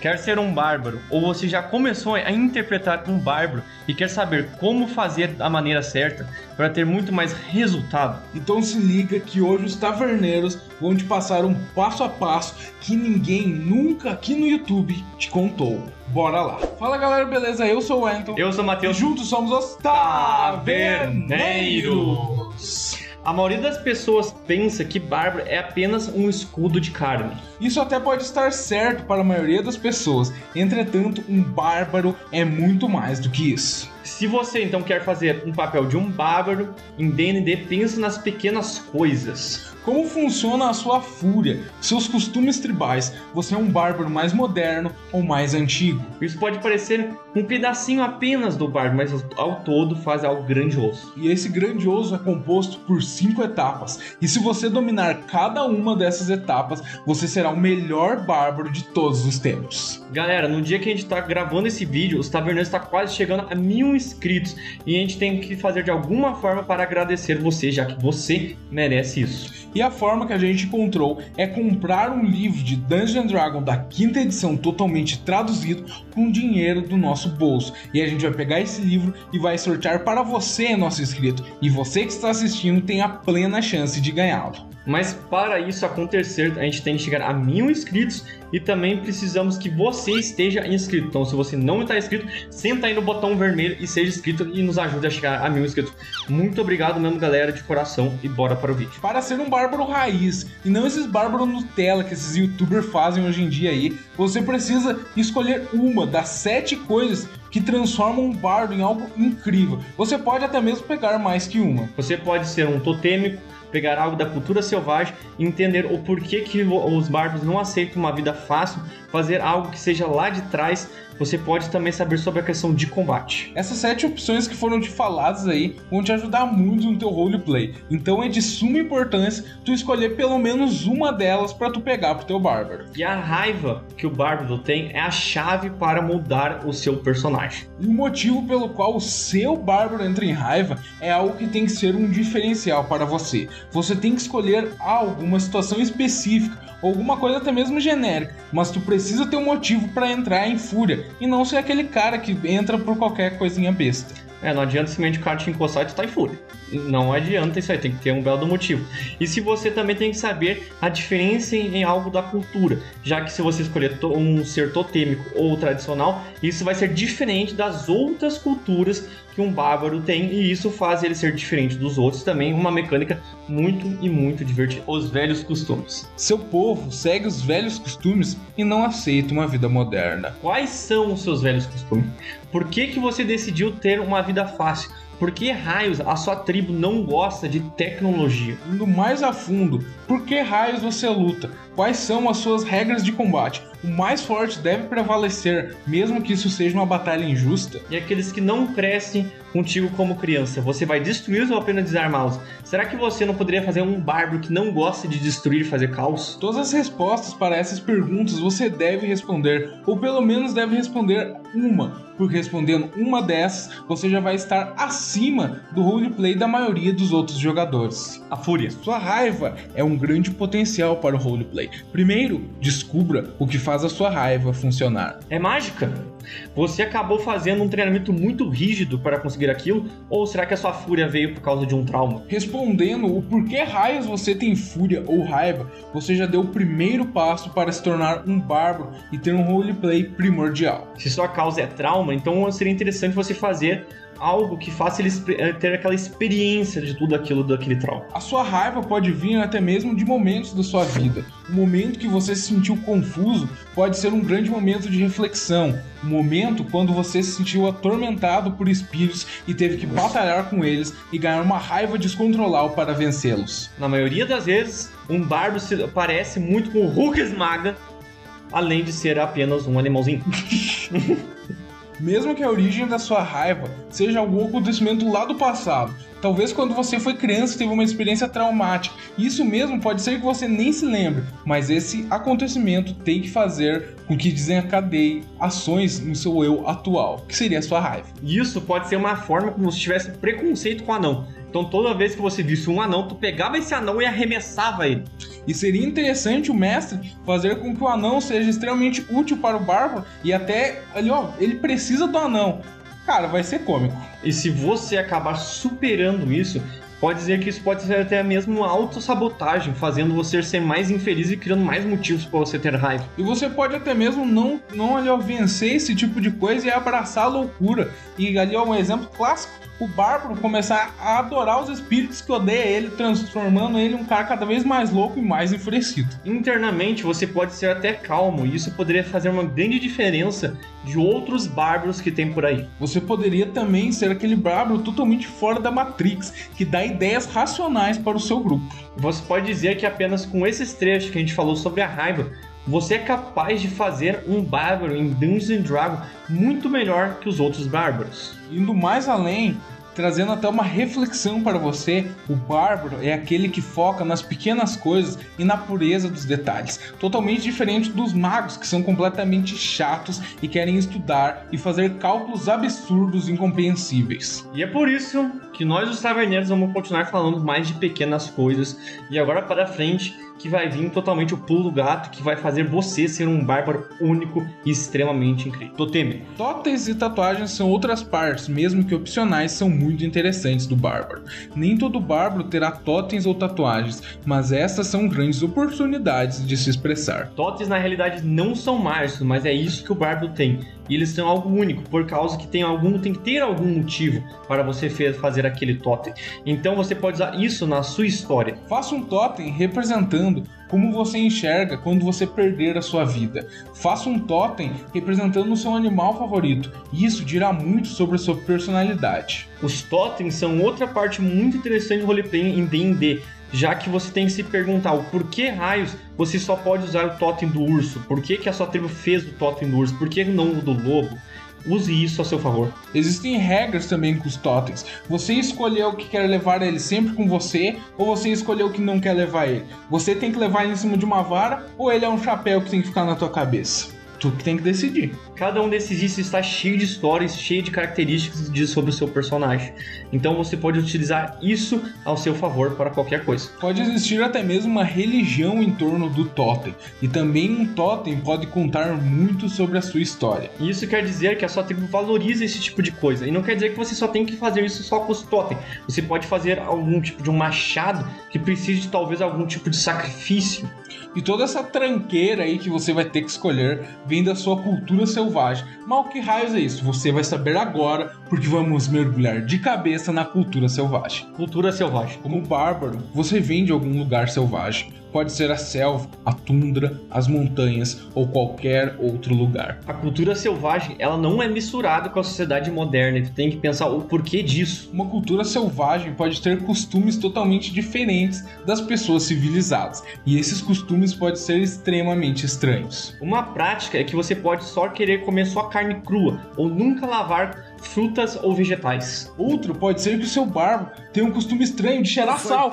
Quer ser um bárbaro ou você já começou a interpretar um bárbaro e quer saber como fazer da maneira certa para ter muito mais resultado? Então se liga que hoje os taverneiros vão te passar um passo a passo que ninguém nunca aqui no YouTube te contou. Bora lá. Fala galera, beleza? Eu sou o Anton. Eu sou o E Matheus. juntos somos os Taverneiros. A maioria das pessoas pensa que bárbaro é apenas um escudo de carne. Isso até pode estar certo para a maioria das pessoas. Entretanto, um bárbaro é muito mais do que isso. Se você então quer fazer um papel de um bárbaro em D&D, pense nas pequenas coisas. Como funciona a sua fúria, seus costumes tribais? Você é um bárbaro mais moderno ou mais antigo? Isso pode parecer um pedacinho apenas do bárbaro, mas ao todo faz algo grandioso. E esse grandioso é composto por cinco etapas. E se você dominar cada uma dessas etapas, você será o melhor bárbaro de todos os tempos. Galera, no dia que a gente tá gravando esse vídeo, os Taverneiros está quase chegando a mil inscritos e a gente tem que fazer de alguma forma para agradecer você, já que você merece isso. E a forma que a gente encontrou é comprar um livro de Dungeon Dragon da quinta edição totalmente traduzido com dinheiro do nosso bolso. E a gente vai pegar esse livro e vai sortear para você, nosso inscrito. E você que está assistindo tem a plena chance de ganhá-lo. Mas para isso acontecer, a gente tem que chegar a mil inscritos e também precisamos que você esteja inscrito. Então, se você não está inscrito, senta aí no botão vermelho e seja inscrito e nos ajude a chegar a mil inscritos. Muito obrigado mesmo, galera, de coração, e bora para o vídeo. Para ser um bárbaro raiz e não esses bárbaros Nutella que esses youtubers fazem hoje em dia aí, você precisa escolher uma das sete coisas que transformam um bardo em algo incrível. Você pode até mesmo pegar mais que uma. Você pode ser um totêmico, pegar algo da cultura selvagem e entender o porquê que os bárbaros não aceitam uma vida fácil, fazer algo que seja lá de trás. Você pode também saber sobre a questão de combate. Essas sete opções que foram te faladas aí vão te ajudar muito no teu roleplay. Então é de suma importância tu escolher pelo menos uma delas para tu pegar pro teu bárbaro. E a raiva que o bárbaro tem é a chave para mudar o seu personagem. E o motivo pelo qual o seu bárbaro entra em raiva é algo que tem que ser um diferencial para você. Você tem que escolher algo, uma situação específica, alguma coisa até mesmo genérica, mas tu precisa ter um motivo para entrar em fúria e não ser aquele cara que entra por qualquer coisinha besta. É, não adianta simplesmente o cara te encostar e tu tá em fúria. Não adianta isso aí, tem que ter um belo motivo. E se você também tem que saber a diferença em, algo da cultura, já que se você escolher um ser totêmico ou tradicional, isso vai ser diferente das outras culturas que um bárbaro tem, e isso faz ele ser diferente dos outros também, uma mecânica muito e muito divertida. Os velhos costumes. Seu povo segue os velhos costumes e não aceita uma vida moderna. Quais são os seus velhos costumes? Por que, que você decidiu ter uma vida fácil? Por que raios a sua tribo não gosta de tecnologia? Indo mais a fundo, por que raios você luta? Quais são as suas regras de combate? O mais forte deve prevalecer, mesmo que isso seja uma batalha injusta? E aqueles que não crescem contigo como criança, você vai destruí-los ou apenas desarmá-los? Será que você não poderia fazer um bárbaro que não gosta de destruir e fazer caos? Todas as respostas para essas perguntas você deve responder, ou pelo menos deve responder uma, porque respondendo uma dessas você já vai estar acima do roleplay da maioria dos outros jogadores. A fúria. Sua raiva é um grande potencial para o roleplay. Primeiro, descubra o que faz a sua raiva funcionar. É mágica? Você acabou fazendo um treinamento muito rígido para conseguir aquilo? Ou será que a sua fúria veio por causa de um trauma? Respondendo o porquê raios você tem fúria ou raiva, você já deu o primeiro passo para se tornar um bárbaro e ter um roleplay primordial. Se sua causa é trauma, então seria interessante você fazer algo que faça ele eh, ter aquela experiência de tudo aquilo daquele trauma. A sua raiva pode vir até mesmo de momentos da sua vida. O momento que você se sentiu confuso pode ser um grande momento de reflexão. Um momento quando você se sentiu atormentado por espíritos e teve que batalhar com eles e ganhar uma raiva descontrolável para vencê-los. Na maioria das vezes, um bardo se parece muito com o Hulk esmaga, além de ser apenas um animalzinho. Mesmo que a origem da sua raiva seja algum acontecimento lá do passado, talvez quando você foi criança teve uma experiência traumática. Isso mesmo pode ser que você nem se lembre, mas esse acontecimento tem que fazer com que desencadeie ações no seu eu atual, que seria a sua raiva. Isso pode ser uma forma como se tivesse preconceito com o anão. Então toda vez que você visse um anão, tu pegava esse anão e arremessava ele. E seria interessante o mestre fazer com que o anão seja extremamente útil para o bárbaro e até ali, ó, ele precisa do anão. Cara, vai ser cômico. E se você acabar superando isso, pode dizer que isso pode ser até mesmo uma autossabotagem, fazendo você ser mais infeliz e criando mais motivos para você ter raiva. E você pode até mesmo não, não ali, ó, vencer esse tipo de coisa e abraçar a loucura. E ali, ó, um exemplo clássico o Bárbaro começar a adorar os espíritos que odeiam ele, transformando ele um cara cada vez mais louco e mais enfurecido. Internamente você pode ser até calmo, e isso poderia fazer uma grande diferença de outros bárbaros que tem por aí. Você poderia também ser aquele bárbaro totalmente fora da Matrix, que dá ideias racionais para o seu grupo. Você pode dizer que apenas com esses trechos que a gente falou sobre a raiva, você é capaz de fazer um bárbaro em Dungeons Dragons muito melhor que os outros bárbaros. Indo mais além, trazendo até uma reflexão para você, o bárbaro é aquele que foca nas pequenas coisas e na pureza dos detalhes, totalmente diferente dos magos que são completamente chatos e querem estudar e fazer cálculos absurdos e incompreensíveis. E é por isso que nós os taverneiros vamos continuar falando mais de pequenas coisas e agora para frente que vai vir totalmente o pulo do gato, que vai fazer você ser um bárbaro único e extremamente incrível. Toteme. Totens e tatuagens são outras partes, mesmo que opcionais, são muito interessantes do bárbaro. Nem todo bárbaro terá totens ou tatuagens, mas essas são grandes oportunidades de se expressar. Totens na realidade não são mágicos, mas é isso que o bárbaro tem. E eles são algo único, por causa que tem algum tem que ter algum motivo para você fazer aquele totem. Então você pode usar isso na sua história. Faça um totem representando como você enxerga quando você perder a sua vida. Faça um totem representando o seu animal favorito. Isso dirá muito sobre a sua personalidade. Os totens são outra parte muito interessante do roleplay em D&D já que você tem que se perguntar o porquê raios você só pode usar o totem do urso, por que, que a sua tribo fez o totem do urso, por que não o do lobo. Use isso a seu favor. Existem regras também com os totens. Você escolheu que quer levar ele sempre com você, ou você escolheu que não quer levar ele. Você tem que levar ele em cima de uma vara, ou ele é um chapéu que tem que ficar na tua cabeça. Tu que tem que decidir. Cada um desses itens está cheio de histórias, cheio de características diz sobre o seu personagem. Então você pode utilizar isso ao seu favor para qualquer coisa. Pode existir até mesmo uma religião em torno do totem, e também um totem pode contar muito sobre a sua história. Isso quer dizer que a sua tribo valoriza esse tipo de coisa, e não quer dizer que você só tem que fazer isso só com os totem. Você pode fazer algum tipo de um machado que precise de talvez algum tipo de sacrifício. E toda essa tranqueira aí que você vai ter que escolher vem da sua cultura selvagem. Mas o que raios é isso? Você vai saber agora, porque vamos mergulhar de cabeça na cultura selvagem. Cultura selvagem. Como bárbaro, você vem de algum lugar selvagem. Pode ser a selva, a tundra, as montanhas ou qualquer outro lugar. A cultura selvagem, ela não é misturada com a sociedade moderna. Tu tem que pensar o porquê disso. Uma cultura selvagem pode ter costumes totalmente diferentes das pessoas civilizadas, e esses costumes podem ser extremamente estranhos. Uma prática é que você pode só querer comer só carne crua ou nunca lavar frutas ou vegetais. Outro pode ser que o seu barbo tenha um costume estranho de cheirar sal.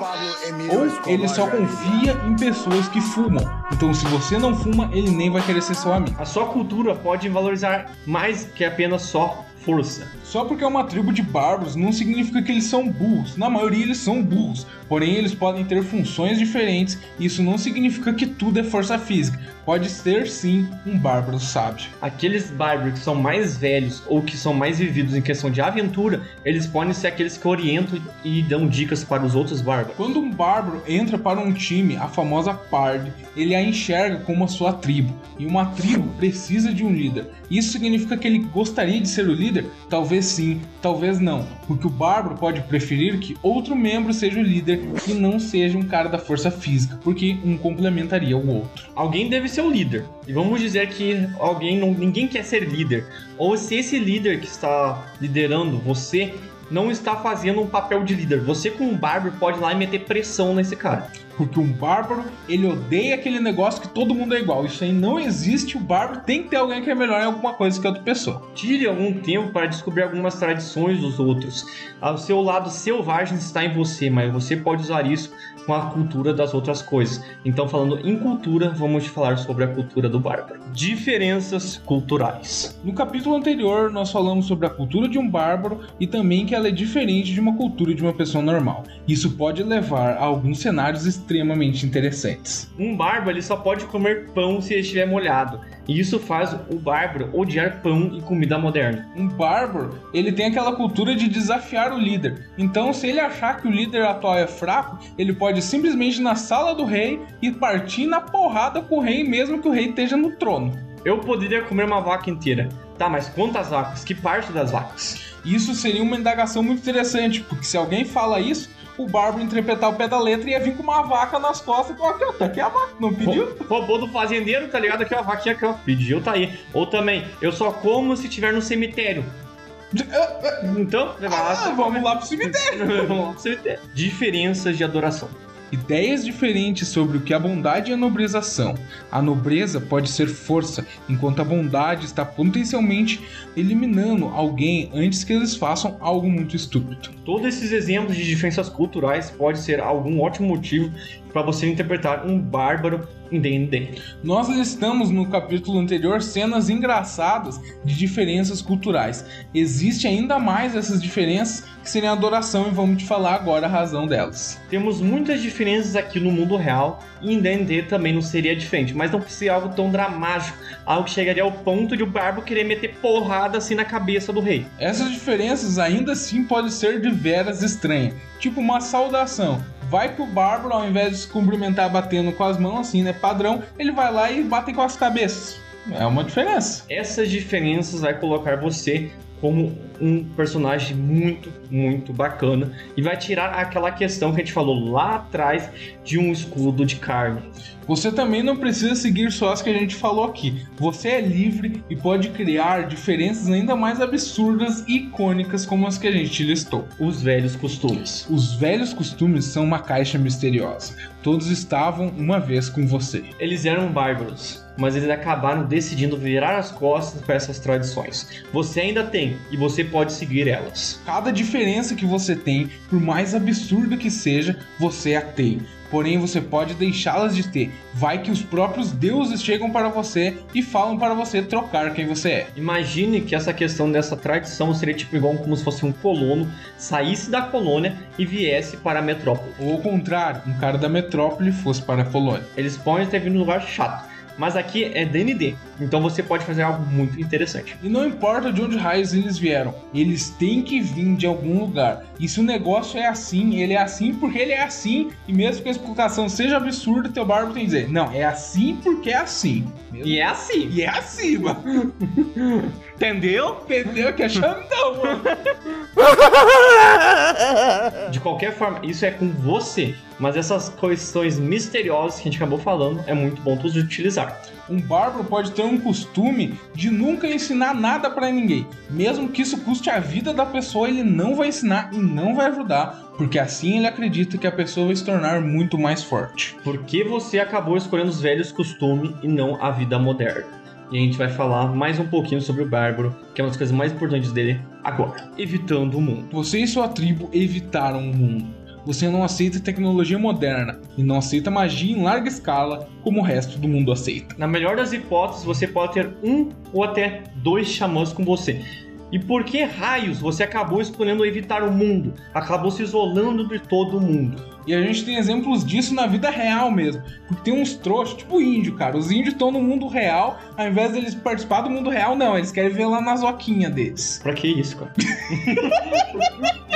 Ou ele só confia em pessoas que fumam. Então, se você não fuma, ele nem vai querer ser seu amigo. A sua cultura pode valorizar mais que apenas só força. Só porque é uma tribo de bárbaros não significa que eles são burros. Na maioria eles são burros, porém eles podem ter funções diferentes. E isso não significa que tudo é força física. Pode ser sim um bárbaro sábio. Aqueles bárbaros que são mais velhos ou que são mais vividos em questão de aventura, eles podem ser aqueles que orientam e dão dicas para os outros bárbaros. Quando um bárbaro entra para um time, a famosa Pard, ele a enxerga como a sua tribo. E uma tribo precisa de um líder. Isso significa que ele gostaria de ser o líder? Talvez sim, talvez não. Porque o bárbaro pode preferir que outro membro seja o líder e não seja um cara da força física, porque um complementaria o outro. Alguém deve ser o líder. E vamos dizer que alguém não, ninguém quer ser líder. Ou se esse líder que está liderando você não está fazendo um papel de líder. Você, como um bárbaro, pode ir lá e meter pressão nesse cara. Porque um bárbaro, ele odeia aquele negócio que todo mundo é igual. Isso aí não existe, o bárbaro tem que ter alguém que é melhor em alguma coisa que a outra pessoa. Tire algum tempo para descobrir algumas tradições dos outros. O seu lado selvagem está em você, mas você pode usar isso com a cultura das outras coisas. Então, falando em cultura, vamos falar sobre a cultura do bárbaro. Diferenças culturais. No capítulo anterior, nós falamos sobre a cultura de um bárbaro e também que ela é diferente de uma cultura de uma pessoa normal. Isso pode levar a alguns cenários extremamente interessantes. Um bárbaro ele só pode comer pão se ele estiver molhado. E isso faz o bárbaro odiar pão e comida moderna. Um bárbaro, ele tem aquela cultura de desafiar o líder. Então, se ele achar que o líder atual é fraco, ele pode simplesmente ir na sala do rei e partir na porrada com o rei, mesmo que o rei esteja no trono. Eu poderia comer uma vaca inteira. Tá, mas quantas vacas? Que parte das vacas? Isso seria uma indagação muito interessante, porque se alguém fala isso, o Bárbaro interpretar o pé da letra e ia vir com uma vaca nas costas e falar, aqui, ó, tá aqui a vaca, não pediu? Roubou do fazendeiro, tá ligado? Aqui, ó, a vaquinha aqui, ó. Pediu, tá aí. Ou também, eu só como se tiver no cemitério. Então, ah, vamos lá pro cemitério. vamos lá pro cemitério. Diferenças de adoração ideias diferentes sobre o que a bondade e a nobreza são. A nobreza pode ser força, enquanto a bondade está potencialmente eliminando alguém antes que eles façam algo muito estúpido. Todos esses exemplos de diferenças culturais pode ser algum ótimo motivo para você interpretar um bárbaro em D&D. Nós listamos no capítulo anterior cenas engraçadas de diferenças culturais. Existe ainda mais essas diferenças que seriam adoração e vamos te falar agora a razão delas. Temos muitas diferenças aqui no mundo real e em D&D também não seria diferente, mas não precisa ser algo tão dramático, algo que chegaria ao ponto de o barbo querer meter porrada assim na cabeça do rei. Essas diferenças ainda assim podem ser de veras estranhas, tipo uma saudação vai que o Bárbaro, ao invés de se cumprimentar batendo com as mãos, assim, né? Padrão, ele vai lá e bate com as cabeças. É uma diferença. Essas diferenças vai colocar você como um personagem muito, muito bacana e vai tirar aquela questão que a gente falou lá atrás de um escudo de carne. Você também não precisa seguir só as que a gente falou aqui. Você é livre e pode criar diferenças ainda mais absurdas e icônicas como as que a gente listou. Os velhos costumes. Os velhos costumes são uma caixa misteriosa. Todos estavam uma vez com você. Eles eram bárbaros mas eles acabaram decidindo virar as costas para essas tradições. Você ainda tem e você pode seguir elas. Cada diferença que você tem, por mais absurda que seja, você a tem. Porém, você pode deixá-las de ter. Vai que os próprios deuses chegam para você e falam para você trocar quem você é. Imagine que essa questão dessa tradição seria tipo igual como se fosse um colono saísse da colônia e viesse para a metrópole. Ou ao contrário, um cara da metrópole fosse para a colônia. Eles podem ter vindo num lugar chato mas aqui é DND. Então você pode fazer algo muito interessante. E não importa de onde raios eles vieram, eles têm que vir de algum lugar. E se o negócio é assim, ele é assim porque ele é assim, e mesmo que a explicação seja absurda, teu barbo tem que dizer: não, é assim porque é assim. Mesmo. E é assim. E é assim, mano. Entendeu? Entendeu? Que é chandão, mano. De qualquer forma, isso é com você. Mas essas questões misteriosas que a gente acabou falando é muito bom tu utilizar. Um bárbaro pode ter um costume de nunca ensinar nada para ninguém. Mesmo que isso custe a vida da pessoa, ele não vai ensinar e não vai ajudar, porque assim ele acredita que a pessoa vai se tornar muito mais forte. Porque você acabou escolhendo os velhos costumes e não a vida moderna. E a gente vai falar mais um pouquinho sobre o Bárbaro, que é uma das coisas mais importantes dele agora. Evitando o mundo. Você e sua tribo evitaram o mundo. Você não aceita tecnologia moderna e não aceita magia em larga escala como o resto do mundo aceita. Na melhor das hipóteses, você pode ter um ou até dois xamãs com você. E por que raios você acabou escolhendo evitar o mundo? Acabou se isolando de todo mundo. E a gente tem exemplos disso na vida real mesmo. Porque tem uns trouxas, tipo índio, cara. Os índios estão no mundo real, ao invés deles participar do mundo real, não. Eles querem ver lá na zoquinha deles. Pra que isso, cara?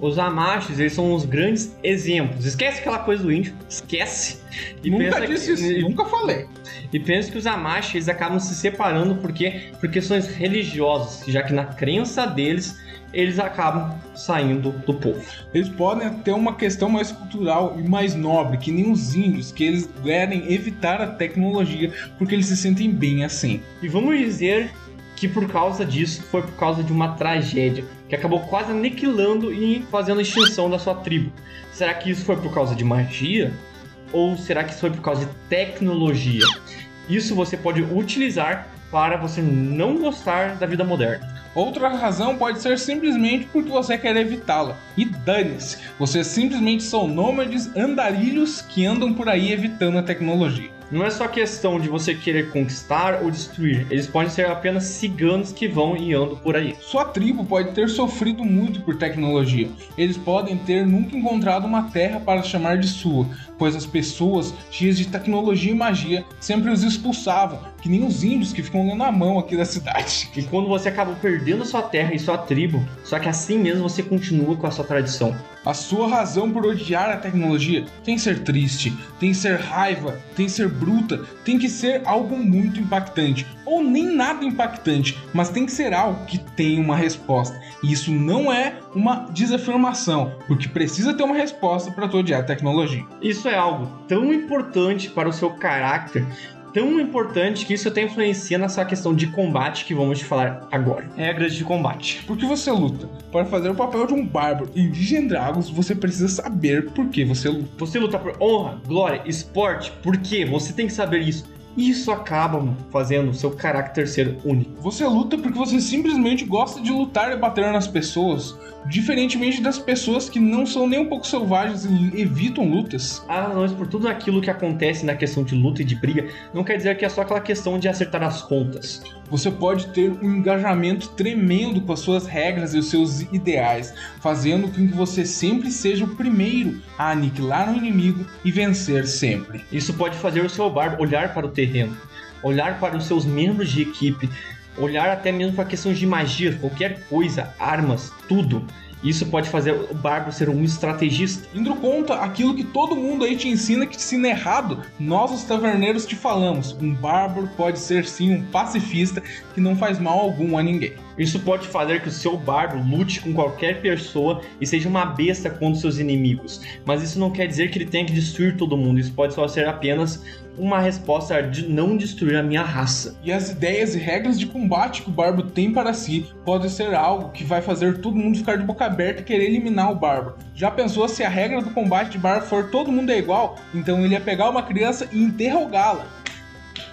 Os Amashis, eles são os grandes exemplos. Esquece aquela coisa do índio, esquece. E nunca disse que, isso, nunca falei. E pensa que os Amashis eles acabam se separando porque por questões religiosas, já que na crença deles eles acabam saindo do povo. Eles podem ter uma questão mais cultural e mais nobre, que nem os índios, que eles querem evitar a tecnologia porque eles se sentem bem assim. E vamos dizer que por causa disso foi por causa de uma tragédia que acabou quase aniquilando e fazendo a extinção da sua tribo. Será que isso foi por causa de magia? Ou será que isso foi por causa de tecnologia? Isso você pode utilizar para você não gostar da vida moderna. Outra razão pode ser simplesmente porque você quer evitá-la. E dane-se, vocês simplesmente são nômades andarilhos que andam por aí evitando a tecnologia. Não é só questão de você querer conquistar ou destruir, eles podem ser apenas ciganos que vão e andam por aí. Sua tribo pode ter sofrido muito por tecnologia. Eles podem ter nunca encontrado uma terra para chamar de sua, pois as pessoas cheias de tecnologia e magia sempre os expulsavam, que nem os índios que ficam lendo a mão aqui da cidade. E quando você acaba perdendo sua terra e sua tribo, só que assim mesmo você continua com a sua tradição. A sua razão por odiar a tecnologia tem que ser triste, tem que ser raiva, tem que ser bruta, tem que ser algo muito impactante. Ou nem nada impactante, mas tem que ser algo que tem uma resposta. E isso não é uma desafirmação, porque precisa ter uma resposta para tu odiar a tecnologia. Isso é algo tão importante para o seu caráter tão importante que isso até influencia na sua questão de combate que vamos te falar agora. Regras de combate. Por que você luta? Para fazer o papel de um bárbaro em Vision Dragons, você precisa saber por que você luta. Você luta por honra, glória, esporte, por quê? Você tem que saber isso. Isso acaba fazendo o seu caráter ser único. Você luta porque você simplesmente gosta de lutar e bater nas pessoas, diferentemente das pessoas que não são nem um pouco selvagens e evitam lutas. Ah, mas por tudo aquilo que acontece na questão de luta e de briga, não quer dizer que é só aquela questão de acertar as contas. Você pode ter um engajamento tremendo com as suas regras e os seus ideais, fazendo com que você sempre seja o primeiro a aniquilar um inimigo e vencer sempre. Isso pode fazer o seu bardo olhar para o terreno, olhar para os seus membros de equipe, olhar até mesmo para questões de magia, qualquer coisa, armas, tudo. Isso pode fazer o Bárbaro ser um estrategista. Indo conta aquilo que todo mundo aí te ensina que te ensina errado, nós os taverneiros te falamos. Um Bárbaro pode ser sim um pacifista que não faz mal algum a ninguém. Isso pode fazer que o seu bardo lute com qualquer pessoa e seja uma besta contra seus inimigos. Mas isso não quer dizer que ele tenha que destruir todo mundo. Isso pode só ser apenas uma resposta de não destruir a minha raça. E as ideias e regras de combate que o Barbo tem para si podem ser algo que vai fazer todo mundo ficar de boca aberta e querer eliminar o Barbo. Já pensou se a regra do combate de Barbo for todo mundo é igual? Então ele ia pegar uma criança e interrogá-la.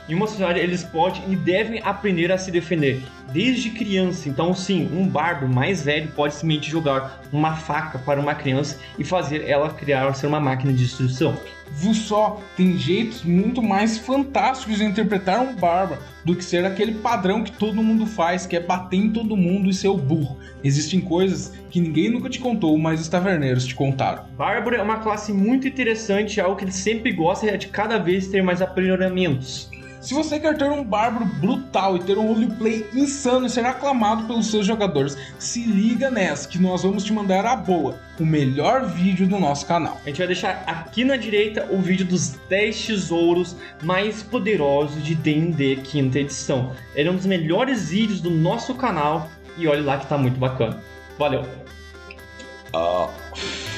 Em uma sociedade, eles podem e devem aprender a se defender desde criança. Então, sim, um bardo mais velho pode simplesmente jogar uma faca para uma criança e fazer ela criar ser uma máquina de destruição. Viu só? Tem jeitos muito mais fantásticos de interpretar um bárbaro do que ser aquele padrão que todo mundo faz, que é bater em todo mundo e ser o burro. Existem coisas que ninguém nunca te contou, mas os taverneiros te contaram. Bárbaro é uma classe muito interessante, algo que ele sempre gosta é de cada vez ter mais aprimoramentos. Se você quer ter um bárbaro brutal e ter um roleplay insano e ser aclamado pelos seus jogadores, se liga nessa que nós vamos te mandar a boa, o melhor vídeo do nosso canal. A gente vai deixar aqui na direita o vídeo dos 10 tesouros mais poderosos de D&D quinta edição. Ele é um dos melhores vídeos do nosso canal e olha lá que tá muito bacana. Valeu! Uh...